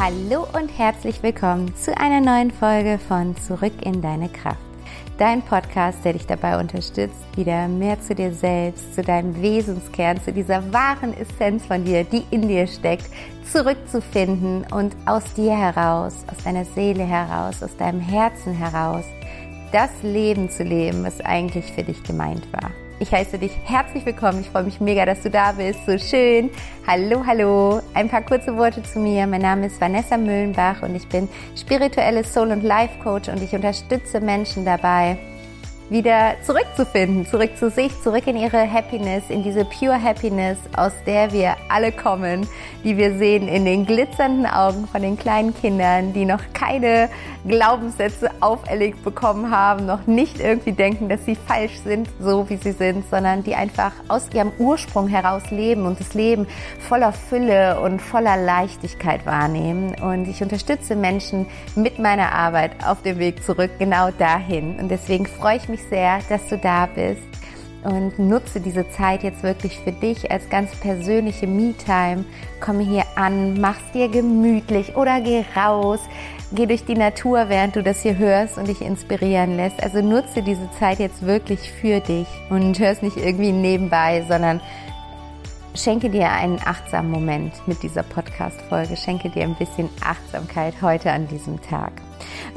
Hallo und herzlich willkommen zu einer neuen Folge von Zurück in deine Kraft. Dein Podcast, der dich dabei unterstützt, wieder mehr zu dir selbst, zu deinem Wesenskern, zu dieser wahren Essenz von dir, die in dir steckt, zurückzufinden und aus dir heraus, aus deiner Seele heraus, aus deinem Herzen heraus, das Leben zu leben, was eigentlich für dich gemeint war. Ich heiße dich herzlich willkommen. Ich freue mich mega, dass du da bist. So schön. Hallo, hallo. Ein paar kurze Worte zu mir. Mein Name ist Vanessa Müllenbach und ich bin spirituelle Soul- und Life-Coach und ich unterstütze Menschen dabei, wieder zurückzufinden, zurück zu sich, zurück in ihre Happiness, in diese pure Happiness, aus der wir alle kommen, die wir sehen in den glitzernden Augen von den kleinen Kindern, die noch keine Glaubenssätze auferlegt bekommen haben, noch nicht irgendwie denken, dass sie falsch sind, so wie sie sind, sondern die einfach aus ihrem Ursprung heraus leben und das Leben voller Fülle und voller Leichtigkeit wahrnehmen. Und ich unterstütze Menschen mit meiner Arbeit auf dem Weg zurück genau dahin. Und deswegen freue ich mich sehr, dass du da bist und nutze diese Zeit jetzt wirklich für dich als ganz persönliche Me-Time. Komme hier an, mach's dir gemütlich oder geh raus, geh durch die Natur, während du das hier hörst und dich inspirieren lässt. Also nutze diese Zeit jetzt wirklich für dich und hörst nicht irgendwie nebenbei, sondern schenke dir einen achtsamen Moment mit dieser Podcast-Folge. Schenke dir ein bisschen Achtsamkeit heute an diesem Tag.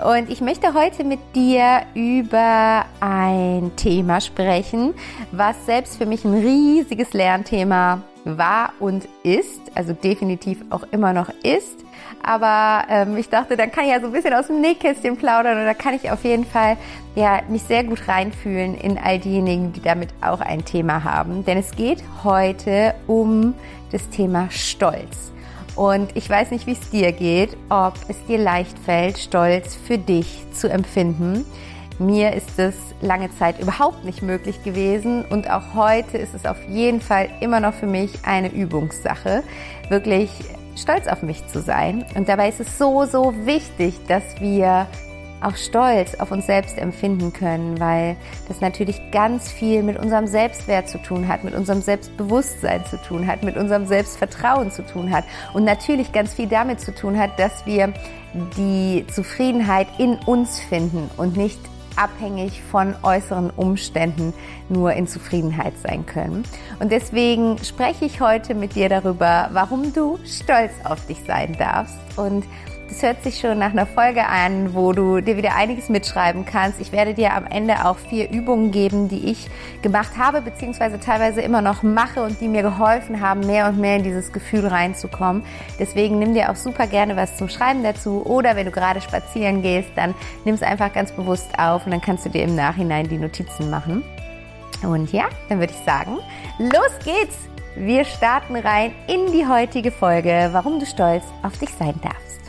Und ich möchte heute mit dir über ein Thema sprechen, was selbst für mich ein riesiges Lernthema war und ist, also definitiv auch immer noch ist. Aber ähm, ich dachte, dann kann ich ja so ein bisschen aus dem Nähkästchen plaudern und da kann ich auf jeden Fall ja, mich sehr gut reinfühlen in all diejenigen, die damit auch ein Thema haben. Denn es geht heute um das Thema Stolz. Und ich weiß nicht, wie es dir geht, ob es dir leicht fällt, Stolz für dich zu empfinden. Mir ist es lange Zeit überhaupt nicht möglich gewesen und auch heute ist es auf jeden Fall immer noch für mich eine Übungssache, wirklich stolz auf mich zu sein. Und dabei ist es so, so wichtig, dass wir auch Stolz auf uns selbst empfinden können, weil das natürlich ganz viel mit unserem Selbstwert zu tun hat, mit unserem Selbstbewusstsein zu tun hat, mit unserem Selbstvertrauen zu tun hat und natürlich ganz viel damit zu tun hat, dass wir die Zufriedenheit in uns finden und nicht abhängig von äußeren Umständen nur in Zufriedenheit sein können. Und deswegen spreche ich heute mit dir darüber, warum du stolz auf dich sein darfst und das hört sich schon nach einer Folge an, wo du dir wieder einiges mitschreiben kannst. Ich werde dir am Ende auch vier Übungen geben, die ich gemacht habe, beziehungsweise teilweise immer noch mache und die mir geholfen haben, mehr und mehr in dieses Gefühl reinzukommen. Deswegen nimm dir auch super gerne was zum Schreiben dazu oder wenn du gerade spazieren gehst, dann nimm es einfach ganz bewusst auf und dann kannst du dir im Nachhinein die Notizen machen. Und ja, dann würde ich sagen, los geht's! Wir starten rein in die heutige Folge, warum du stolz auf dich sein darfst.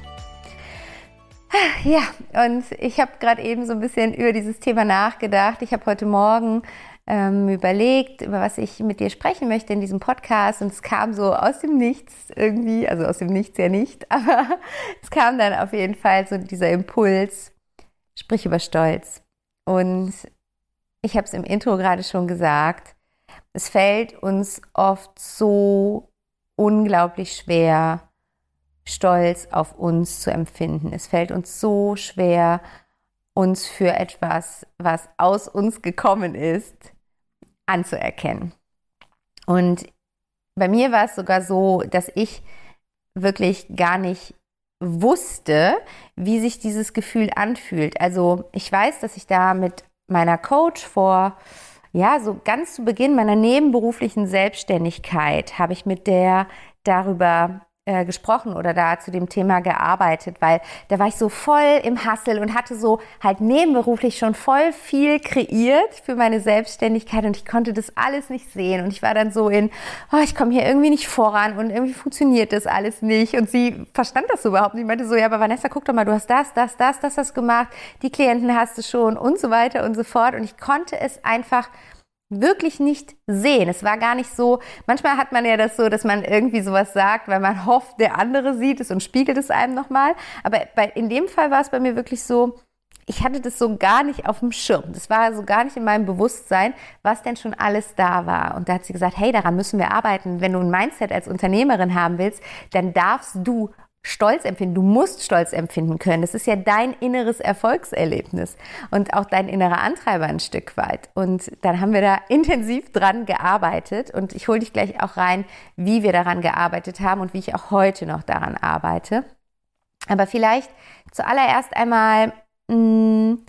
Ja, und ich habe gerade eben so ein bisschen über dieses Thema nachgedacht. Ich habe heute Morgen ähm, überlegt, über was ich mit dir sprechen möchte in diesem Podcast. Und es kam so aus dem Nichts irgendwie, also aus dem Nichts ja nicht, aber es kam dann auf jeden Fall so dieser Impuls, sprich über Stolz. Und ich habe es im Intro gerade schon gesagt, es fällt uns oft so unglaublich schwer, Stolz auf uns zu empfinden. Es fällt uns so schwer, uns für etwas, was aus uns gekommen ist, anzuerkennen. Und bei mir war es sogar so, dass ich wirklich gar nicht wusste, wie sich dieses Gefühl anfühlt. Also ich weiß, dass ich da mit meiner Coach vor, ja, so ganz zu Beginn meiner nebenberuflichen Selbstständigkeit habe ich mit der darüber äh, gesprochen oder da zu dem Thema gearbeitet, weil da war ich so voll im Hassel und hatte so halt nebenberuflich schon voll viel kreiert für meine Selbstständigkeit und ich konnte das alles nicht sehen und ich war dann so in, oh, ich komme hier irgendwie nicht voran und irgendwie funktioniert das alles nicht und sie verstand das überhaupt nicht. Ich meinte so, ja, aber Vanessa, guck doch mal, du hast das, das, das, das hast gemacht, die Klienten hast du schon und so weiter und so fort und ich konnte es einfach wirklich nicht sehen. Es war gar nicht so, manchmal hat man ja das so, dass man irgendwie sowas sagt, weil man hofft, der andere sieht es und spiegelt es einem nochmal. Aber bei, in dem Fall war es bei mir wirklich so, ich hatte das so gar nicht auf dem Schirm. Das war so gar nicht in meinem Bewusstsein, was denn schon alles da war. Und da hat sie gesagt, hey, daran müssen wir arbeiten. Wenn du ein Mindset als Unternehmerin haben willst, dann darfst du Stolz empfinden. Du musst Stolz empfinden können. Das ist ja dein inneres Erfolgserlebnis und auch dein innerer Antreiber ein Stück weit. Und dann haben wir da intensiv dran gearbeitet und ich hole dich gleich auch rein, wie wir daran gearbeitet haben und wie ich auch heute noch daran arbeite. Aber vielleicht zuallererst einmal, mh, hm,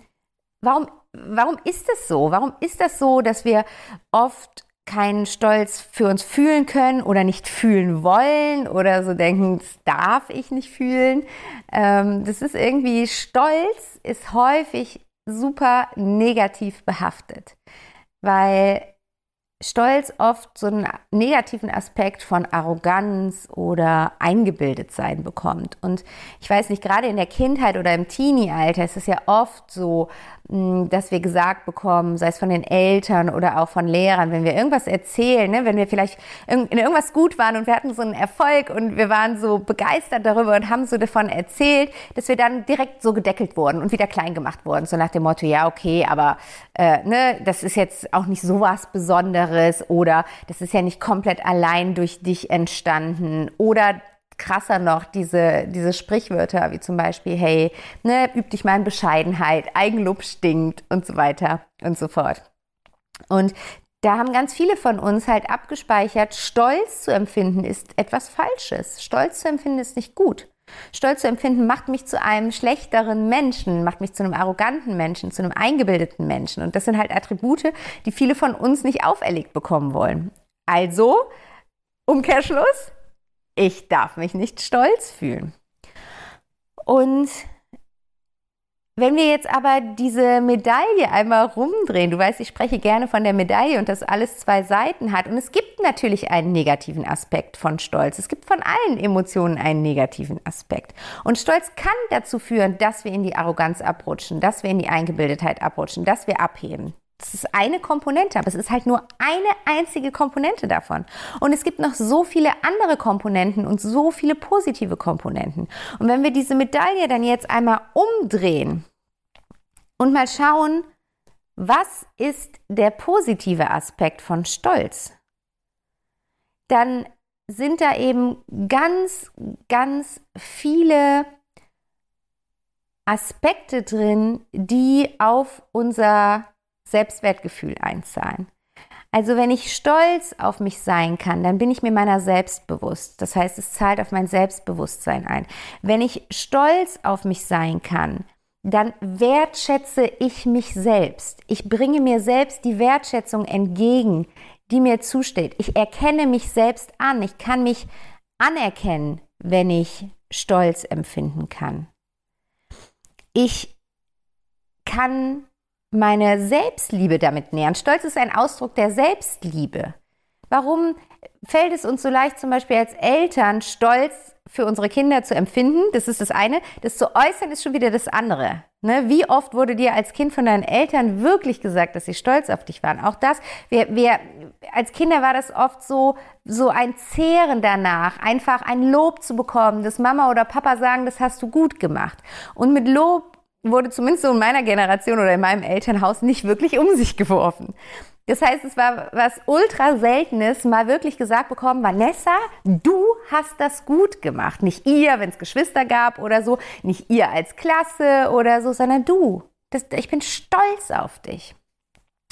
warum, warum ist es so? Warum ist das so, dass wir oft keinen Stolz für uns fühlen können oder nicht fühlen wollen oder so denken, das darf ich nicht fühlen. Ähm, das ist irgendwie, Stolz ist häufig super negativ behaftet, weil Stolz oft so einen negativen Aspekt von Arroganz oder eingebildet sein bekommt. Und ich weiß nicht, gerade in der Kindheit oder im Teenie-Alter ist es ja oft so, dass wir gesagt bekommen, sei es von den Eltern oder auch von Lehrern, wenn wir irgendwas erzählen, ne, wenn wir vielleicht in irgendwas gut waren und wir hatten so einen Erfolg und wir waren so begeistert darüber und haben so davon erzählt, dass wir dann direkt so gedeckelt wurden und wieder klein gemacht wurden, so nach dem Motto, ja okay, aber äh, ne, das ist jetzt auch nicht sowas Besonderes oder das ist ja nicht komplett allein durch dich entstanden oder krasser noch diese, diese Sprichwörter, wie zum Beispiel, hey, ne, üb dich mal in Bescheidenheit, Eigenlob stinkt und so weiter und so fort. Und da haben ganz viele von uns halt abgespeichert, Stolz zu empfinden ist etwas Falsches. Stolz zu empfinden ist nicht gut. Stolz zu empfinden macht mich zu einem schlechteren Menschen, macht mich zu einem arroganten Menschen, zu einem eingebildeten Menschen. Und das sind halt Attribute, die viele von uns nicht auferlegt bekommen wollen. Also, Umkehrschluss, ich darf mich nicht stolz fühlen. Und wenn wir jetzt aber diese Medaille einmal rumdrehen, du weißt, ich spreche gerne von der Medaille und dass alles zwei Seiten hat. Und es gibt natürlich einen negativen Aspekt von Stolz. Es gibt von allen Emotionen einen negativen Aspekt. Und Stolz kann dazu führen, dass wir in die Arroganz abrutschen, dass wir in die Eingebildetheit abrutschen, dass wir abheben. Das ist eine Komponente, aber es ist halt nur eine einzige Komponente davon. Und es gibt noch so viele andere Komponenten und so viele positive Komponenten. Und wenn wir diese Medaille dann jetzt einmal umdrehen und mal schauen, was ist der positive Aspekt von Stolz, dann sind da eben ganz, ganz viele Aspekte drin, die auf unser Selbstwertgefühl einzahlen. Also wenn ich stolz auf mich sein kann, dann bin ich mir meiner selbst bewusst. Das heißt, es zahlt auf mein Selbstbewusstsein ein. Wenn ich stolz auf mich sein kann, dann wertschätze ich mich selbst. Ich bringe mir selbst die Wertschätzung entgegen, die mir zusteht. Ich erkenne mich selbst an. Ich kann mich anerkennen, wenn ich Stolz empfinden kann. Ich kann meine Selbstliebe damit nähern. Stolz ist ein Ausdruck der Selbstliebe. Warum fällt es uns so leicht, zum Beispiel als Eltern Stolz für unsere Kinder zu empfinden? Das ist das eine. Das zu äußern ist schon wieder das andere. Ne? Wie oft wurde dir als Kind von deinen Eltern wirklich gesagt, dass sie stolz auf dich waren? Auch das, wir, wir, als Kinder war das oft so, so ein Zehren danach, einfach ein Lob zu bekommen, dass Mama oder Papa sagen, das hast du gut gemacht. Und mit Lob wurde zumindest so in meiner Generation oder in meinem Elternhaus nicht wirklich um sich geworfen. Das heißt, es war was ultra seltenes, mal wirklich gesagt bekommen, Vanessa, du hast das gut gemacht. Nicht ihr, wenn es Geschwister gab oder so, nicht ihr als Klasse oder so, sondern du. Das, ich bin stolz auf dich.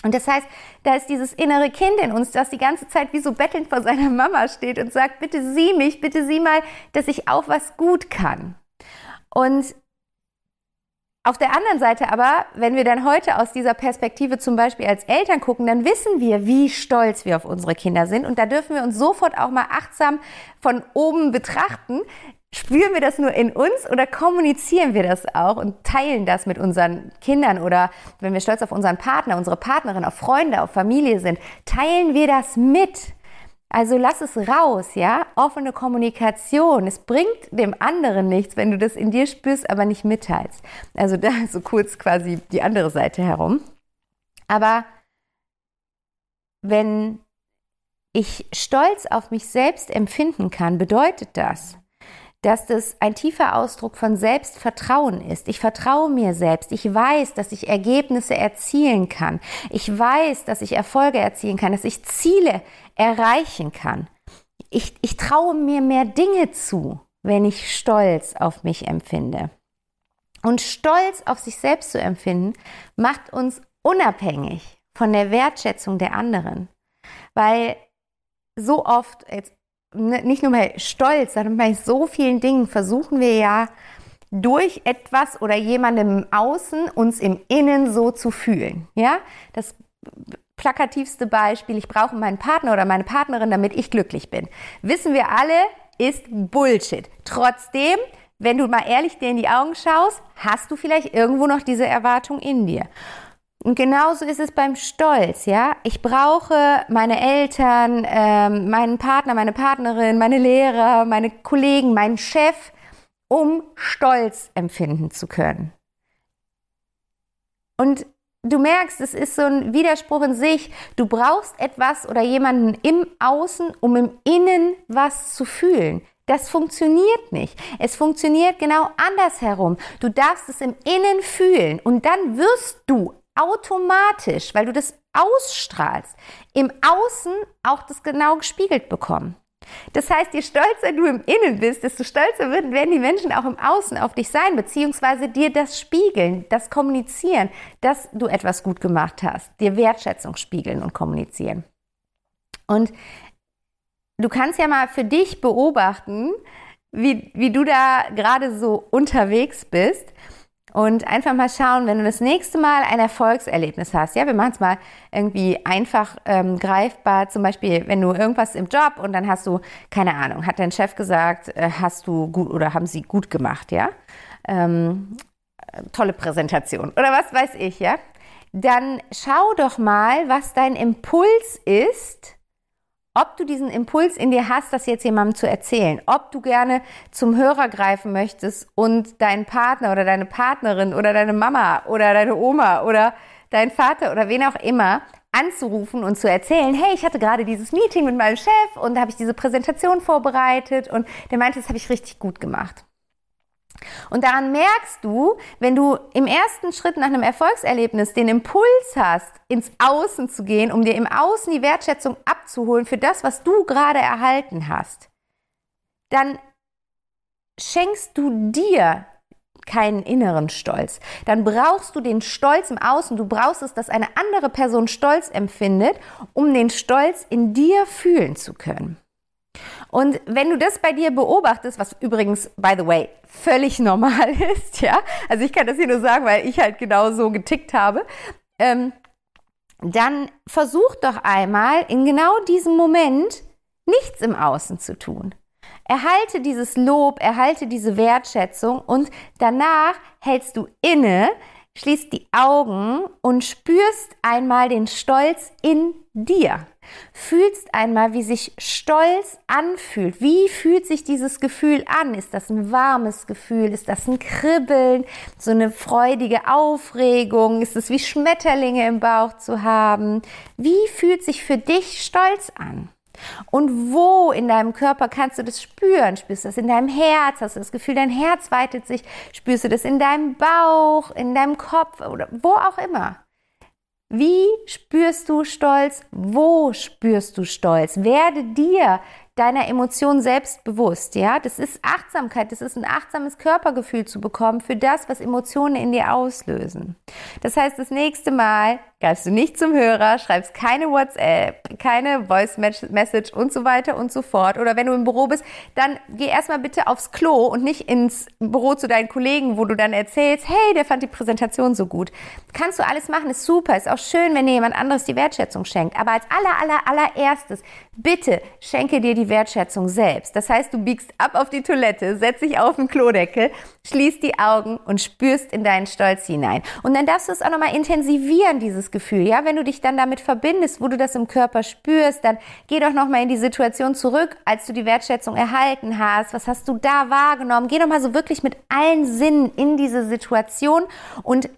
Und das heißt, da ist dieses innere Kind in uns, das die ganze Zeit wie so bettelnd vor seiner Mama steht und sagt, bitte sieh mich, bitte sieh mal, dass ich auch was gut kann. Und auf der anderen Seite aber, wenn wir dann heute aus dieser Perspektive zum Beispiel als Eltern gucken, dann wissen wir, wie stolz wir auf unsere Kinder sind. Und da dürfen wir uns sofort auch mal achtsam von oben betrachten. Spüren wir das nur in uns oder kommunizieren wir das auch und teilen das mit unseren Kindern oder wenn wir stolz auf unseren Partner, unsere Partnerin, auf Freunde, auf Familie sind, teilen wir das mit? Also lass es raus, ja? Offene Kommunikation. Es bringt dem anderen nichts, wenn du das in dir spürst, aber nicht mitteilst. Also da so kurz quasi die andere Seite herum. Aber wenn ich Stolz auf mich selbst empfinden kann, bedeutet das, dass das ein tiefer Ausdruck von Selbstvertrauen ist. Ich vertraue mir selbst. Ich weiß, dass ich Ergebnisse erzielen kann. Ich weiß, dass ich Erfolge erzielen kann, dass ich Ziele erreichen kann. Ich, ich traue mir mehr Dinge zu, wenn ich Stolz auf mich empfinde. Und Stolz auf sich selbst zu empfinden, macht uns unabhängig von der Wertschätzung der anderen. Weil so oft, jetzt, nicht nur bei Stolz, sondern bei so vielen Dingen versuchen wir ja durch etwas oder jemandem im Außen uns im Innen so zu fühlen. Ja, das plakativste Beispiel, ich brauche meinen Partner oder meine Partnerin, damit ich glücklich bin. Wissen wir alle, ist Bullshit. Trotzdem, wenn du mal ehrlich dir in die Augen schaust, hast du vielleicht irgendwo noch diese Erwartung in dir. Und genauso ist es beim Stolz, ja. Ich brauche meine Eltern, ähm, meinen Partner, meine Partnerin, meine Lehrer, meine Kollegen, meinen Chef, um Stolz empfinden zu können. Und du merkst, es ist so ein Widerspruch in sich. Du brauchst etwas oder jemanden im Außen, um im Innen was zu fühlen. Das funktioniert nicht. Es funktioniert genau andersherum. Du darfst es im Innen fühlen und dann wirst du automatisch, weil du das ausstrahlst, im Außen auch das genau gespiegelt bekommen. Das heißt, je stolzer du im Innen bist, desto stolzer werden die Menschen auch im Außen auf dich sein, beziehungsweise dir das spiegeln, das kommunizieren, dass du etwas gut gemacht hast, dir Wertschätzung spiegeln und kommunizieren. Und du kannst ja mal für dich beobachten, wie, wie du da gerade so unterwegs bist und einfach mal schauen, wenn du das nächste Mal ein Erfolgserlebnis hast. Ja, wir machen es mal irgendwie einfach ähm, greifbar. Zum Beispiel, wenn du irgendwas im Job und dann hast du, keine Ahnung, hat dein Chef gesagt, äh, hast du gut oder haben sie gut gemacht, ja? Ähm, tolle Präsentation oder was weiß ich, ja? Dann schau doch mal, was dein Impuls ist, ob du diesen Impuls in dir hast, das jetzt jemandem zu erzählen, ob du gerne zum Hörer greifen möchtest und deinen Partner oder deine Partnerin oder deine Mama oder deine Oma oder deinen Vater oder wen auch immer anzurufen und zu erzählen, hey, ich hatte gerade dieses Meeting mit meinem Chef und da habe ich diese Präsentation vorbereitet und der meinte, das habe ich richtig gut gemacht. Und daran merkst du, wenn du im ersten Schritt nach einem Erfolgserlebnis den Impuls hast, ins Außen zu gehen, um dir im Außen die Wertschätzung abzuholen für das, was du gerade erhalten hast, dann schenkst du dir keinen inneren Stolz. Dann brauchst du den Stolz im Außen. Du brauchst es, dass eine andere Person Stolz empfindet, um den Stolz in dir fühlen zu können. Und wenn du das bei dir beobachtest, was übrigens, by the way, völlig normal ist, ja, also ich kann das hier nur sagen, weil ich halt genau so getickt habe, ähm, dann versuch doch einmal in genau diesem Moment nichts im Außen zu tun. Erhalte dieses Lob, erhalte diese Wertschätzung und danach hältst du inne, schließt die Augen und spürst einmal den Stolz in dir. Fühlst einmal, wie sich Stolz anfühlt. Wie fühlt sich dieses Gefühl an? Ist das ein warmes Gefühl? Ist das ein Kribbeln? So eine freudige Aufregung? Ist es wie Schmetterlinge im Bauch zu haben? Wie fühlt sich für dich Stolz an? Und wo in deinem Körper kannst du das spüren? Spürst du das in deinem Herz? Hast du das Gefühl, dein Herz weitet sich? Spürst du das in deinem Bauch, in deinem Kopf oder wo auch immer? Wie spürst du Stolz? Wo spürst du Stolz? Werde dir deiner Emotionen selbst bewusst, ja? Das ist Achtsamkeit, das ist ein achtsames Körpergefühl zu bekommen für das, was Emotionen in dir auslösen. Das heißt, das nächste Mal greifst du nicht zum Hörer, schreibst keine WhatsApp, keine Voice Message und so weiter und so fort. Oder wenn du im Büro bist, dann geh erstmal bitte aufs Klo und nicht ins Büro zu deinen Kollegen, wo du dann erzählst, hey, der fand die Präsentation so gut. Kannst du alles machen, ist super, ist auch schön, wenn dir jemand anderes die Wertschätzung schenkt. Aber als aller, aller, allererstes, bitte schenke dir die Wertschätzung selbst. Das heißt, du biegst ab auf die Toilette, setzt dich auf den Klodeckel, schließt die Augen und spürst in deinen Stolz hinein. Und dann darfst du es auch nochmal intensivieren, dieses Gefühl. Ja, wenn du dich dann damit verbindest, wo du das im Körper spürst, dann geh doch nochmal in die Situation zurück, als du die Wertschätzung erhalten hast. Was hast du da wahrgenommen? Geh doch mal so wirklich mit allen Sinnen in diese Situation und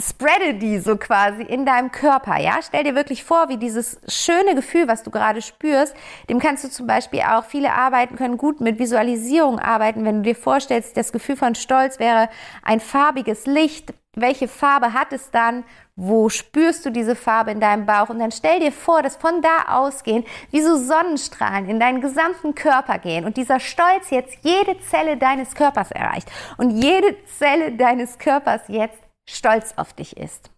spreade die so quasi in deinem Körper, ja? Stell dir wirklich vor, wie dieses schöne Gefühl, was du gerade spürst, dem kannst du zum Beispiel auch, viele arbeiten können gut mit Visualisierung arbeiten, wenn du dir vorstellst, das Gefühl von Stolz wäre ein farbiges Licht. Welche Farbe hat es dann? Wo spürst du diese Farbe in deinem Bauch? Und dann stell dir vor, dass von da ausgehen, wie so Sonnenstrahlen in deinen gesamten Körper gehen und dieser Stolz jetzt jede Zelle deines Körpers erreicht und jede Zelle deines Körpers jetzt stolz auf dich ist.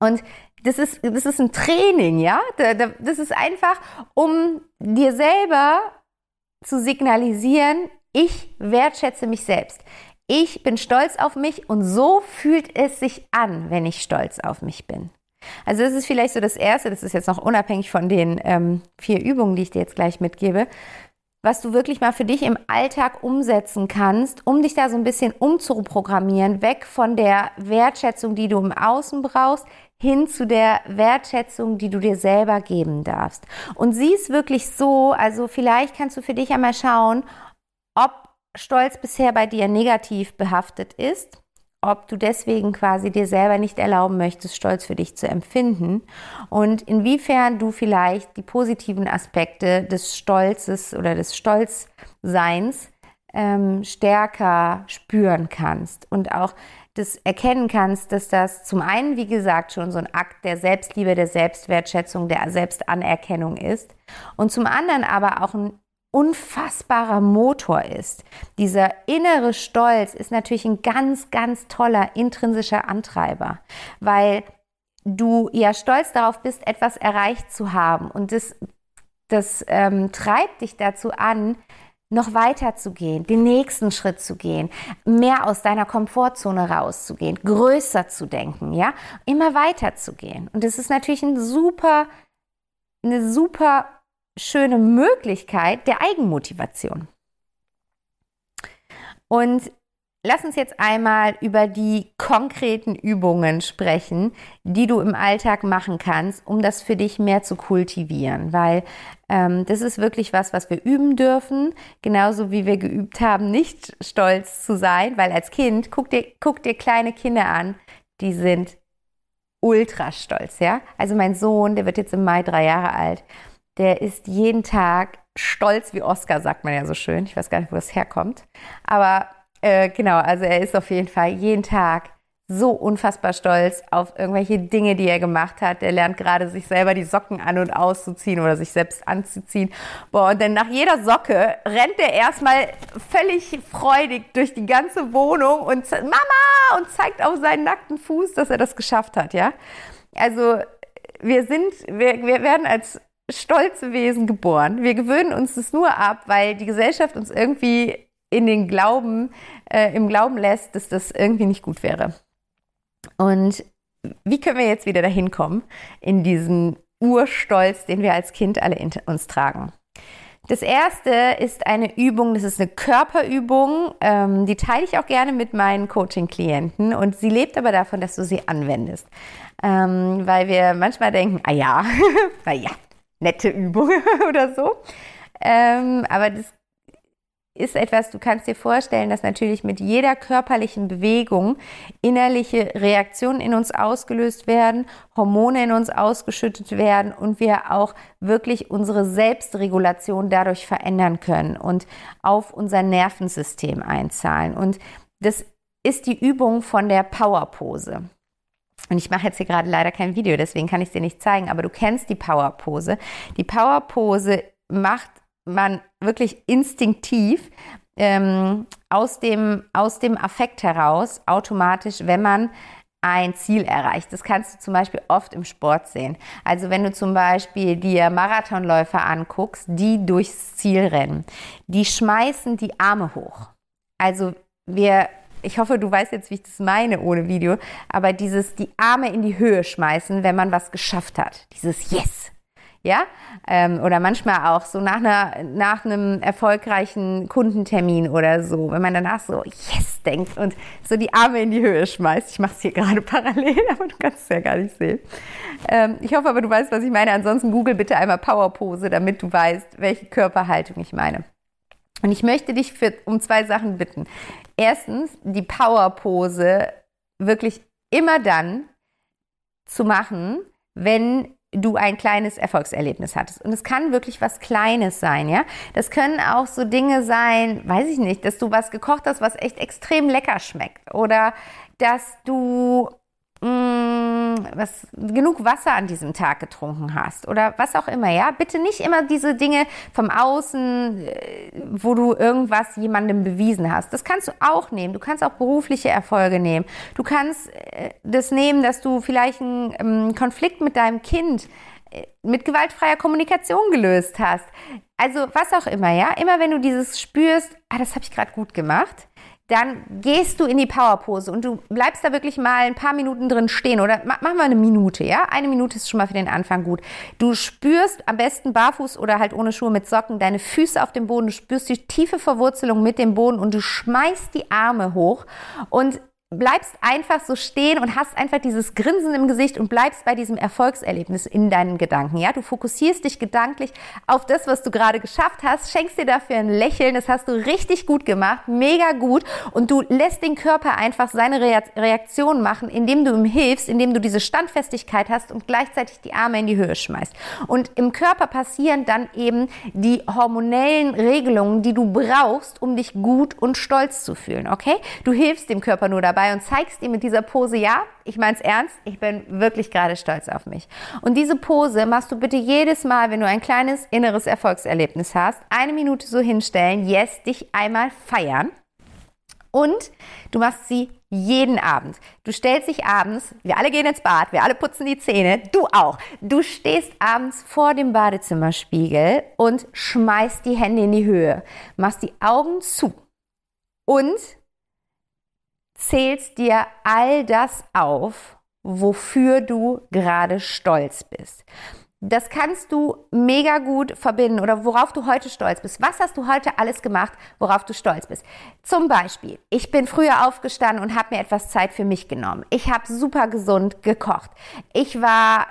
Und das ist, das ist ein Training, ja? Das ist einfach, um dir selber zu signalisieren, ich wertschätze mich selbst. Ich bin stolz auf mich und so fühlt es sich an, wenn ich stolz auf mich bin. Also das ist vielleicht so das Erste, das ist jetzt noch unabhängig von den ähm, vier Übungen, die ich dir jetzt gleich mitgebe was du wirklich mal für dich im Alltag umsetzen kannst, um dich da so ein bisschen umzuprogrammieren, weg von der Wertschätzung, die du im Außen brauchst, hin zu der Wertschätzung, die du dir selber geben darfst. Und sieh es wirklich so, also vielleicht kannst du für dich einmal schauen, ob Stolz bisher bei dir negativ behaftet ist ob du deswegen quasi dir selber nicht erlauben möchtest, Stolz für dich zu empfinden und inwiefern du vielleicht die positiven Aspekte des Stolzes oder des Stolzseins ähm, stärker spüren kannst und auch das erkennen kannst, dass das zum einen, wie gesagt, schon so ein Akt der Selbstliebe, der Selbstwertschätzung, der Selbstanerkennung ist und zum anderen aber auch ein unfassbarer Motor ist. Dieser innere Stolz ist natürlich ein ganz, ganz toller intrinsischer Antreiber, weil du ja stolz darauf bist, etwas erreicht zu haben. Und das, das ähm, treibt dich dazu an, noch weiter zu gehen, den nächsten Schritt zu gehen, mehr aus deiner Komfortzone rauszugehen, größer zu denken, ja, immer weiter zu gehen. Und das ist natürlich ein super, eine super schöne Möglichkeit der Eigenmotivation. Und lass uns jetzt einmal über die konkreten Übungen sprechen, die du im Alltag machen kannst, um das für dich mehr zu kultivieren, weil ähm, das ist wirklich was, was wir üben dürfen, genauso wie wir geübt haben, nicht stolz zu sein, weil als Kind, guck dir, guck dir kleine Kinder an, die sind ultra stolz, ja. Also mein Sohn, der wird jetzt im Mai drei Jahre alt der ist jeden Tag stolz wie Oscar, sagt man ja so schön. Ich weiß gar nicht, wo das herkommt. Aber äh, genau, also er ist auf jeden Fall jeden Tag so unfassbar stolz auf irgendwelche Dinge, die er gemacht hat. Er lernt gerade sich selber die Socken an und auszuziehen oder sich selbst anzuziehen. Boah, und dann nach jeder Socke rennt er erstmal völlig freudig durch die ganze Wohnung und Mama und zeigt auf seinen nackten Fuß, dass er das geschafft hat, ja? Also wir sind, wir, wir werden als stolze Wesen geboren. Wir gewöhnen uns das nur ab, weil die Gesellschaft uns irgendwie in den Glauben, äh, im Glauben lässt, dass das irgendwie nicht gut wäre. Und wie können wir jetzt wieder dahin kommen in diesen Urstolz, den wir als Kind alle in uns tragen? Das erste ist eine Übung, das ist eine Körperübung, ähm, die teile ich auch gerne mit meinen Coaching-Klienten und sie lebt aber davon, dass du sie anwendest. Ähm, weil wir manchmal denken, ah ja, na ja, nette Übung oder so. Ähm, aber das ist etwas, du kannst dir vorstellen, dass natürlich mit jeder körperlichen Bewegung innerliche Reaktionen in uns ausgelöst werden, Hormone in uns ausgeschüttet werden und wir auch wirklich unsere Selbstregulation dadurch verändern können und auf unser Nervensystem einzahlen. Und das ist die Übung von der Powerpose. Und ich mache jetzt hier gerade leider kein Video, deswegen kann ich es dir nicht zeigen, aber du kennst die Powerpose. Die Powerpose macht man wirklich instinktiv ähm, aus, dem, aus dem Affekt heraus automatisch, wenn man ein Ziel erreicht. Das kannst du zum Beispiel oft im Sport sehen. Also wenn du zum Beispiel dir Marathonläufer anguckst, die durchs Ziel rennen, die schmeißen die Arme hoch. Also wir ich hoffe, du weißt jetzt, wie ich das meine ohne Video, aber dieses die Arme in die Höhe schmeißen, wenn man was geschafft hat. Dieses Yes. Ja, ähm, oder manchmal auch so nach, einer, nach einem erfolgreichen Kundentermin oder so, wenn man danach so Yes denkt und so die Arme in die Höhe schmeißt. Ich mache es hier gerade parallel, aber du kannst es ja gar nicht sehen. Ähm, ich hoffe aber, du weißt, was ich meine. Ansonsten google bitte einmal Powerpose, damit du weißt, welche Körperhaltung ich meine. Und ich möchte dich für, um zwei Sachen bitten. Erstens, die Powerpose wirklich immer dann zu machen, wenn du ein kleines Erfolgserlebnis hattest. Und es kann wirklich was Kleines sein, ja. Das können auch so Dinge sein, weiß ich nicht, dass du was gekocht hast, was echt extrem lecker schmeckt. Oder dass du mm, was, genug Wasser an diesem Tag getrunken hast oder was auch immer, ja. Bitte nicht immer diese Dinge vom Außen, äh, wo du irgendwas jemandem bewiesen hast. Das kannst du auch nehmen. Du kannst auch berufliche Erfolge nehmen. Du kannst äh, das nehmen, dass du vielleicht einen ähm, Konflikt mit deinem Kind äh, mit gewaltfreier Kommunikation gelöst hast. Also was auch immer, ja. Immer wenn du dieses spürst, ah, das habe ich gerade gut gemacht, dann gehst du in die Powerpose und du bleibst da wirklich mal ein paar Minuten drin stehen oder mach mal eine Minute, ja? Eine Minute ist schon mal für den Anfang gut. Du spürst am besten barfuß oder halt ohne Schuhe mit Socken deine Füße auf dem Boden, du spürst die tiefe Verwurzelung mit dem Boden und du schmeißt die Arme hoch und bleibst einfach so stehen und hast einfach dieses Grinsen im Gesicht und bleibst bei diesem Erfolgserlebnis in deinen Gedanken. Ja, du fokussierst dich gedanklich auf das, was du gerade geschafft hast, schenkst dir dafür ein Lächeln. Das hast du richtig gut gemacht, mega gut. Und du lässt den Körper einfach seine Reaktion machen, indem du ihm hilfst, indem du diese Standfestigkeit hast und gleichzeitig die Arme in die Höhe schmeißt. Und im Körper passieren dann eben die hormonellen Regelungen, die du brauchst, um dich gut und stolz zu fühlen. Okay? Du hilfst dem Körper nur dabei dabei und zeigst ihm mit dieser Pose, ja, ich meine es ernst, ich bin wirklich gerade stolz auf mich. Und diese Pose machst du bitte jedes Mal, wenn du ein kleines inneres Erfolgserlebnis hast, eine Minute so hinstellen, yes, dich einmal feiern. Und du machst sie jeden Abend. Du stellst dich abends, wir alle gehen ins Bad, wir alle putzen die Zähne, du auch. Du stehst abends vor dem Badezimmerspiegel und schmeißt die Hände in die Höhe, machst die Augen zu und zählst dir all das auf, wofür du gerade stolz bist. Das kannst du mega gut verbinden oder worauf du heute stolz bist. Was hast du heute alles gemacht, worauf du stolz bist? Zum Beispiel, ich bin früher aufgestanden und habe mir etwas Zeit für mich genommen. Ich habe super gesund gekocht. Ich war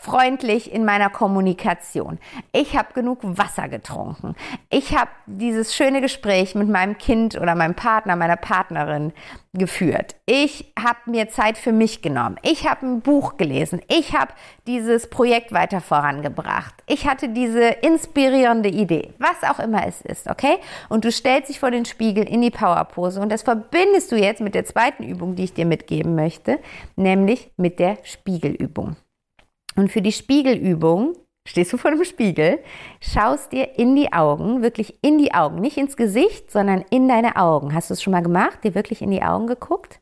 freundlich in meiner Kommunikation. Ich habe genug Wasser getrunken. Ich habe dieses schöne Gespräch mit meinem Kind oder meinem Partner, meiner Partnerin geführt. Ich habe mir Zeit für mich genommen. Ich habe ein Buch gelesen. Ich habe dieses Projekt weiter vorangebracht. Ich hatte diese inspirierende Idee, was auch immer es ist, okay? Und du stellst dich vor den Spiegel in die Powerpose und das verbindest du jetzt mit der zweiten Übung, die ich dir mitgeben möchte, nämlich mit der Spiegelübung. Und für die Spiegelübung stehst du vor dem Spiegel, schaust dir in die Augen, wirklich in die Augen, nicht ins Gesicht, sondern in deine Augen. Hast du es schon mal gemacht, dir wirklich in die Augen geguckt?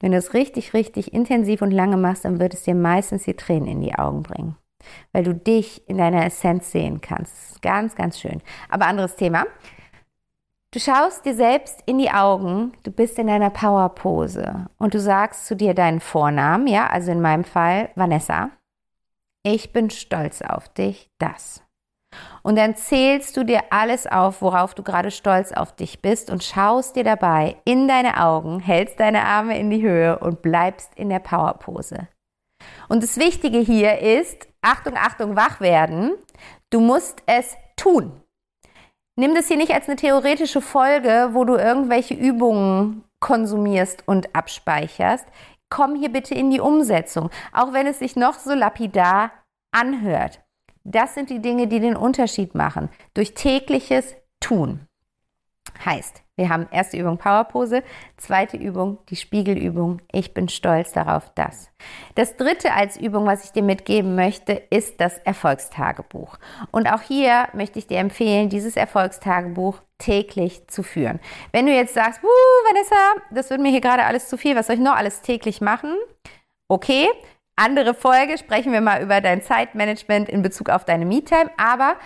Wenn du es richtig, richtig intensiv und lange machst, dann wird es dir meistens die Tränen in die Augen bringen, weil du dich in deiner Essenz sehen kannst. Ganz, ganz schön. Aber anderes Thema. Du schaust dir selbst in die Augen, du bist in deiner Powerpose und du sagst zu dir deinen Vornamen, ja, also in meinem Fall Vanessa ich bin stolz auf dich, das. Und dann zählst du dir alles auf, worauf du gerade stolz auf dich bist und schaust dir dabei in deine Augen, hältst deine Arme in die Höhe und bleibst in der Powerpose. Und das Wichtige hier ist, Achtung, Achtung, wach werden. Du musst es tun. Nimm das hier nicht als eine theoretische Folge, wo du irgendwelche Übungen konsumierst und abspeicherst komm hier bitte in die Umsetzung, auch wenn es sich noch so lapidar anhört. Das sind die Dinge, die den Unterschied machen. Durch tägliches Tun. Heißt, wir haben erste Übung Powerpose, zweite Übung die Spiegelübung. Ich bin stolz darauf, das. Das dritte als Übung, was ich dir mitgeben möchte, ist das Erfolgstagebuch. Und auch hier möchte ich dir empfehlen, dieses Erfolgstagebuch täglich zu führen. Wenn du jetzt sagst, Vanessa, das wird mir hier gerade alles zu viel, was soll ich noch alles täglich machen? Okay, andere Folge sprechen wir mal über dein Zeitmanagement in Bezug auf deine Me-Time, aber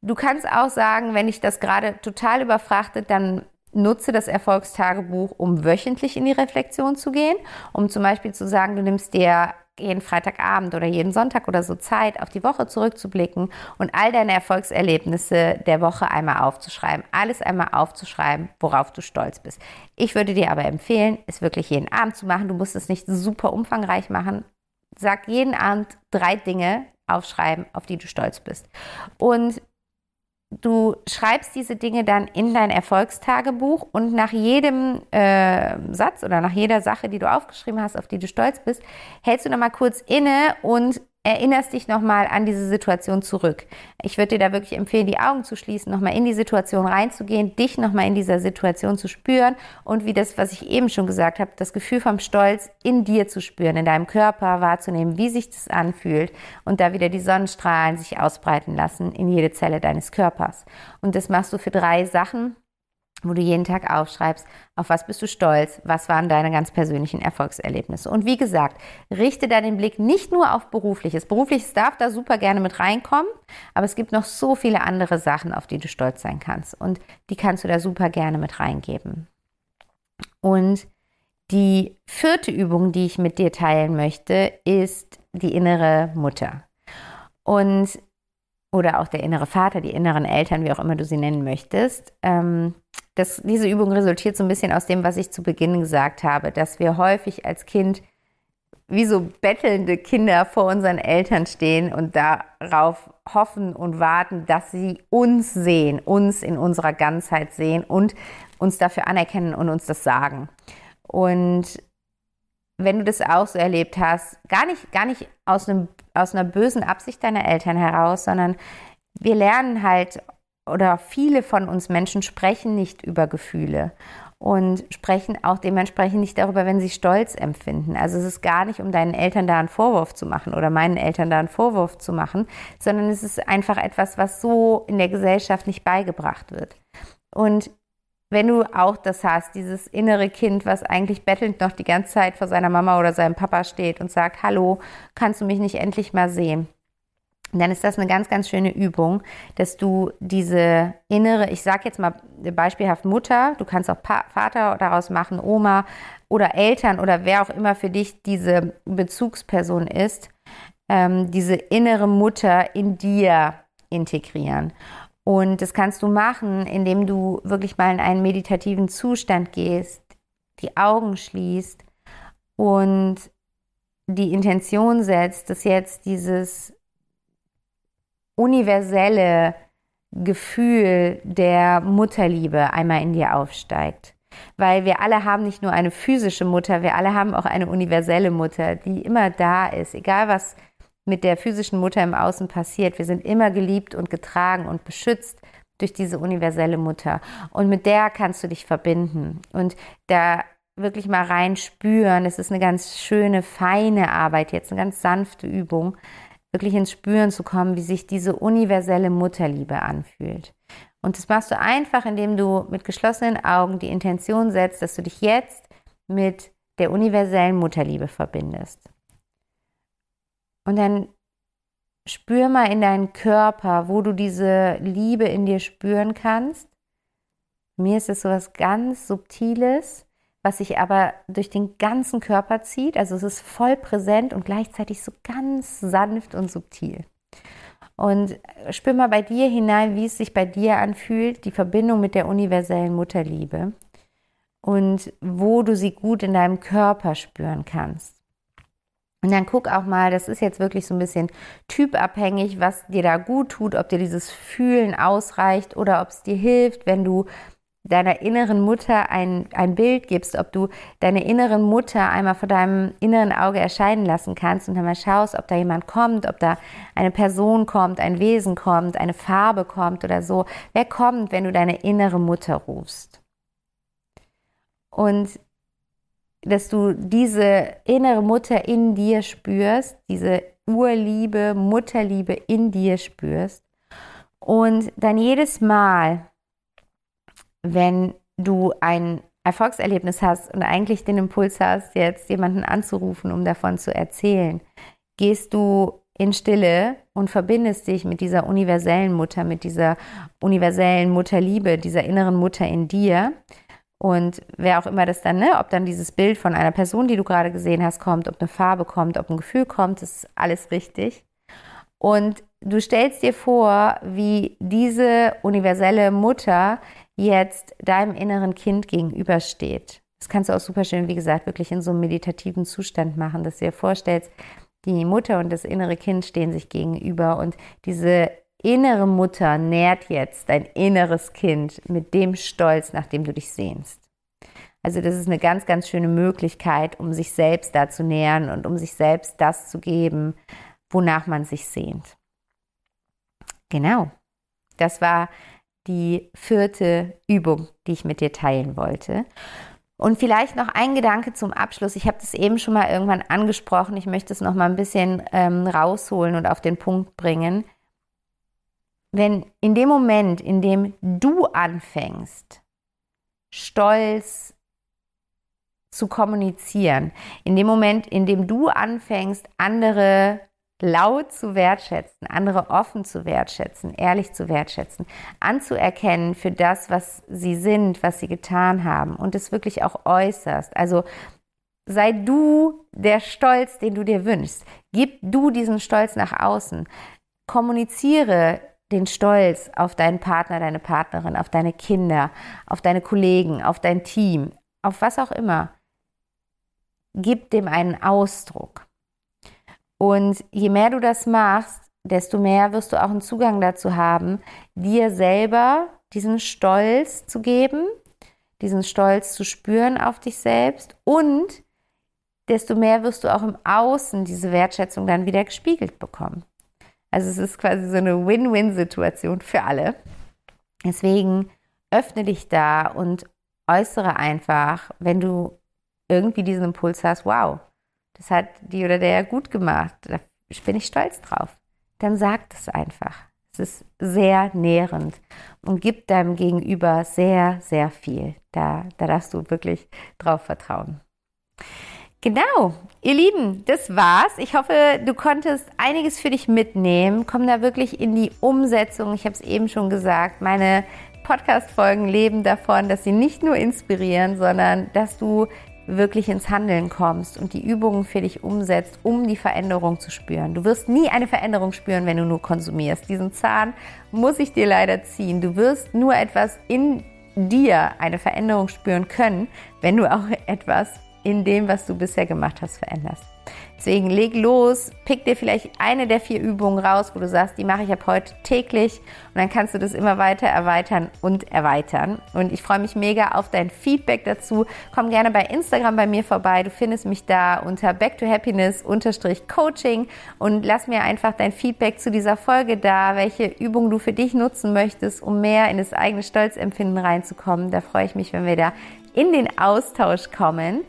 Du kannst auch sagen, wenn dich das gerade total überfrachtet, dann nutze das Erfolgstagebuch, um wöchentlich in die Reflexion zu gehen, um zum Beispiel zu sagen, du nimmst dir jeden Freitagabend oder jeden Sonntag oder so Zeit, auf die Woche zurückzublicken und all deine Erfolgserlebnisse der Woche einmal aufzuschreiben. Alles einmal aufzuschreiben, worauf du stolz bist. Ich würde dir aber empfehlen, es wirklich jeden Abend zu machen. Du musst es nicht super umfangreich machen. Sag jeden Abend drei Dinge aufschreiben, auf die du stolz bist. Und du schreibst diese Dinge dann in dein Erfolgstagebuch und nach jedem äh, Satz oder nach jeder Sache, die du aufgeschrieben hast, auf die du stolz bist, hältst du nochmal kurz inne und erinnerst dich nochmal an diese Situation zurück. Ich würde dir da wirklich empfehlen, die Augen zu schließen, nochmal in die Situation reinzugehen, dich nochmal in dieser Situation zu spüren und wie das, was ich eben schon gesagt habe, das Gefühl vom Stolz in dir zu spüren, in deinem Körper wahrzunehmen, wie sich das anfühlt und da wieder die Sonnenstrahlen sich ausbreiten lassen in jede Zelle deines Körpers. Und das machst du für drei Sachen wo du jeden Tag aufschreibst, auf was bist du stolz, was waren deine ganz persönlichen Erfolgserlebnisse. Und wie gesagt, richte deinen Blick nicht nur auf berufliches. Berufliches darf da super gerne mit reinkommen, aber es gibt noch so viele andere Sachen, auf die du stolz sein kannst. Und die kannst du da super gerne mit reingeben. Und die vierte Übung, die ich mit dir teilen möchte, ist die innere Mutter. Und oder auch der innere Vater, die inneren Eltern, wie auch immer du sie nennen möchtest. Ähm, das, diese Übung resultiert so ein bisschen aus dem, was ich zu Beginn gesagt habe, dass wir häufig als Kind wie so bettelnde Kinder vor unseren Eltern stehen und darauf hoffen und warten, dass sie uns sehen, uns in unserer Ganzheit sehen und uns dafür anerkennen und uns das sagen. Und wenn du das auch so erlebt hast, gar nicht, gar nicht aus, einem, aus einer bösen Absicht deiner Eltern heraus, sondern wir lernen halt oder viele von uns Menschen sprechen nicht über Gefühle und sprechen auch dementsprechend nicht darüber, wenn sie Stolz empfinden. Also es ist gar nicht, um deinen Eltern da einen Vorwurf zu machen oder meinen Eltern da einen Vorwurf zu machen, sondern es ist einfach etwas, was so in der Gesellschaft nicht beigebracht wird. Und wenn du auch das hast, dieses innere Kind, was eigentlich bettelnd noch die ganze Zeit vor seiner Mama oder seinem Papa steht und sagt, hallo, kannst du mich nicht endlich mal sehen? Dann ist das eine ganz, ganz schöne Übung, dass du diese innere, ich sage jetzt mal beispielhaft Mutter, du kannst auch pa Vater daraus machen, Oma oder Eltern oder wer auch immer für dich diese Bezugsperson ist, ähm, diese innere Mutter in dir integrieren. Und das kannst du machen, indem du wirklich mal in einen meditativen Zustand gehst, die Augen schließt und die Intention setzt, dass jetzt dieses universelle Gefühl der Mutterliebe einmal in dir aufsteigt. Weil wir alle haben nicht nur eine physische Mutter, wir alle haben auch eine universelle Mutter, die immer da ist, egal was mit der physischen Mutter im Außen passiert. Wir sind immer geliebt und getragen und beschützt durch diese universelle Mutter. Und mit der kannst du dich verbinden und da wirklich mal rein spüren. Es ist eine ganz schöne, feine Arbeit jetzt, eine ganz sanfte Übung, wirklich ins Spüren zu kommen, wie sich diese universelle Mutterliebe anfühlt. Und das machst du einfach, indem du mit geschlossenen Augen die Intention setzt, dass du dich jetzt mit der universellen Mutterliebe verbindest. Und dann spür mal in deinen Körper, wo du diese Liebe in dir spüren kannst. Mir ist es so was ganz Subtiles was sich aber durch den ganzen Körper zieht. Also es ist voll präsent und gleichzeitig so ganz sanft und subtil. Und spür mal bei dir hinein, wie es sich bei dir anfühlt, die Verbindung mit der universellen Mutterliebe und wo du sie gut in deinem Körper spüren kannst. Und dann guck auch mal, das ist jetzt wirklich so ein bisschen typabhängig, was dir da gut tut, ob dir dieses Fühlen ausreicht oder ob es dir hilft, wenn du deiner inneren Mutter ein, ein Bild gibst, ob du deine innere Mutter einmal vor deinem inneren Auge erscheinen lassen kannst und dann mal schaust, ob da jemand kommt, ob da eine Person kommt, ein Wesen kommt, eine Farbe kommt oder so. Wer kommt, wenn du deine innere Mutter rufst? Und dass du diese innere Mutter in dir spürst, diese Urliebe, Mutterliebe in dir spürst und dann jedes Mal, wenn du ein Erfolgserlebnis hast und eigentlich den Impuls hast, jetzt jemanden anzurufen, um davon zu erzählen, gehst du in Stille und verbindest dich mit dieser universellen Mutter, mit dieser universellen Mutterliebe, dieser inneren Mutter in dir. Und wer auch immer das dann, ne, ob dann dieses Bild von einer Person, die du gerade gesehen hast, kommt, ob eine Farbe kommt, ob ein Gefühl kommt, ist alles richtig. Und du stellst dir vor, wie diese universelle Mutter jetzt deinem inneren Kind gegenübersteht. Das kannst du auch super schön, wie gesagt, wirklich in so einem meditativen Zustand machen, dass du dir vorstellst, die Mutter und das innere Kind stehen sich gegenüber und diese innere Mutter nährt jetzt dein inneres Kind mit dem Stolz, nach dem du dich sehnst. Also das ist eine ganz, ganz schöne Möglichkeit, um sich selbst da zu nähern und um sich selbst das zu geben, wonach man sich sehnt. Genau. Das war die vierte Übung, die ich mit dir teilen wollte. Und vielleicht noch ein Gedanke zum Abschluss. Ich habe das eben schon mal irgendwann angesprochen. Ich möchte es noch mal ein bisschen ähm, rausholen und auf den Punkt bringen. Wenn in dem Moment, in dem du anfängst, Stolz zu kommunizieren, in dem Moment, in dem du anfängst, andere laut zu wertschätzen, andere offen zu wertschätzen, ehrlich zu wertschätzen, anzuerkennen für das, was sie sind, was sie getan haben und es wirklich auch äußerst. Also sei du der Stolz, den du dir wünschst. Gib du diesen Stolz nach außen. Kommuniziere den Stolz auf deinen Partner, deine Partnerin, auf deine Kinder, auf deine Kollegen, auf dein Team, auf was auch immer. Gib dem einen Ausdruck. Und je mehr du das machst, desto mehr wirst du auch einen Zugang dazu haben, dir selber diesen Stolz zu geben, diesen Stolz zu spüren auf dich selbst und desto mehr wirst du auch im Außen diese Wertschätzung dann wieder gespiegelt bekommen. Also es ist quasi so eine Win-Win-Situation für alle. Deswegen öffne dich da und äußere einfach, wenn du irgendwie diesen Impuls hast, wow, das hat die oder der gut gemacht, da bin ich stolz drauf. Dann sag es einfach. Es ist sehr nährend und gibt deinem Gegenüber sehr, sehr viel. Da, da darfst du wirklich drauf vertrauen. Genau, ihr Lieben, das war's. Ich hoffe, du konntest einiges für dich mitnehmen. Komm da wirklich in die Umsetzung. Ich habe es eben schon gesagt, meine Podcast-Folgen leben davon, dass sie nicht nur inspirieren, sondern dass du wirklich ins Handeln kommst und die Übungen für dich umsetzt, um die Veränderung zu spüren. Du wirst nie eine Veränderung spüren, wenn du nur konsumierst. Diesen Zahn muss ich dir leider ziehen. Du wirst nur etwas in dir, eine Veränderung spüren können, wenn du auch etwas in dem, was du bisher gemacht hast, veränderst. Deswegen leg los, pick dir vielleicht eine der vier Übungen raus, wo du sagst, die mache ich ab heute täglich und dann kannst du das immer weiter erweitern und erweitern. Und ich freue mich mega auf dein Feedback dazu. Komm gerne bei Instagram bei mir vorbei. Du findest mich da unter back to happiness coaching und lass mir einfach dein Feedback zu dieser Folge da, welche Übung du für dich nutzen möchtest, um mehr in das eigene Stolzempfinden reinzukommen. Da freue ich mich, wenn wir da in den Austausch kommen.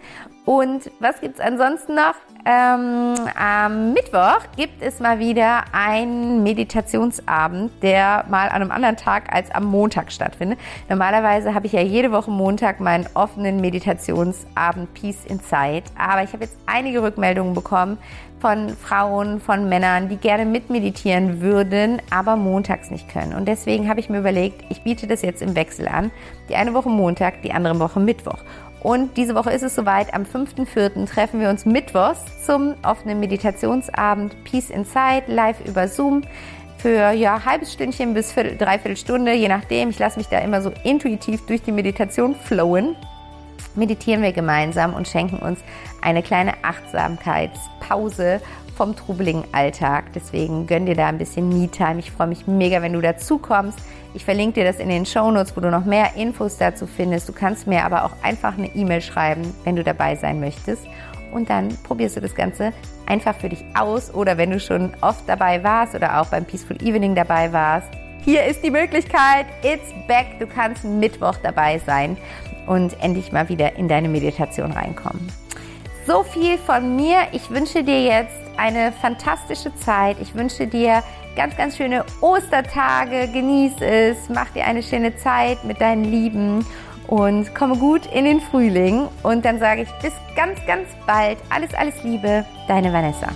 Und was gibt es ansonsten noch? Ähm, am Mittwoch gibt es mal wieder einen Meditationsabend, der mal an einem anderen Tag als am Montag stattfindet. Normalerweise habe ich ja jede Woche Montag meinen offenen Meditationsabend Peace Inside. Aber ich habe jetzt einige Rückmeldungen bekommen von Frauen, von Männern, die gerne mitmeditieren würden, aber montags nicht können. Und deswegen habe ich mir überlegt, ich biete das jetzt im Wechsel an. Die eine Woche Montag, die andere Woche Mittwoch. Und diese Woche ist es soweit. Am 5.4. treffen wir uns mittwochs zum offenen Meditationsabend Peace Inside live über Zoom für ja halbes Stündchen bis Viertel, dreiviertel Stunde, je nachdem. Ich lasse mich da immer so intuitiv durch die Meditation flowen. Meditieren wir gemeinsam und schenken uns eine kleine Achtsamkeitspause vom trubeligen Alltag. Deswegen gönn dir da ein bisschen Me-Time. Ich freue mich mega, wenn du dazu kommst. Ich verlinke dir das in den Show Notes, wo du noch mehr Infos dazu findest. Du kannst mir aber auch einfach eine E-Mail schreiben, wenn du dabei sein möchtest. Und dann probierst du das Ganze einfach für dich aus. Oder wenn du schon oft dabei warst oder auch beim Peaceful Evening dabei warst, hier ist die Möglichkeit. It's back. Du kannst Mittwoch dabei sein und endlich mal wieder in deine Meditation reinkommen. So viel von mir. Ich wünsche dir jetzt eine fantastische Zeit. Ich wünsche dir ganz, ganz schöne Ostertage. Genieß es. Mach dir eine schöne Zeit mit deinen Lieben und komme gut in den Frühling. Und dann sage ich bis ganz, ganz bald. Alles, alles Liebe. Deine Vanessa.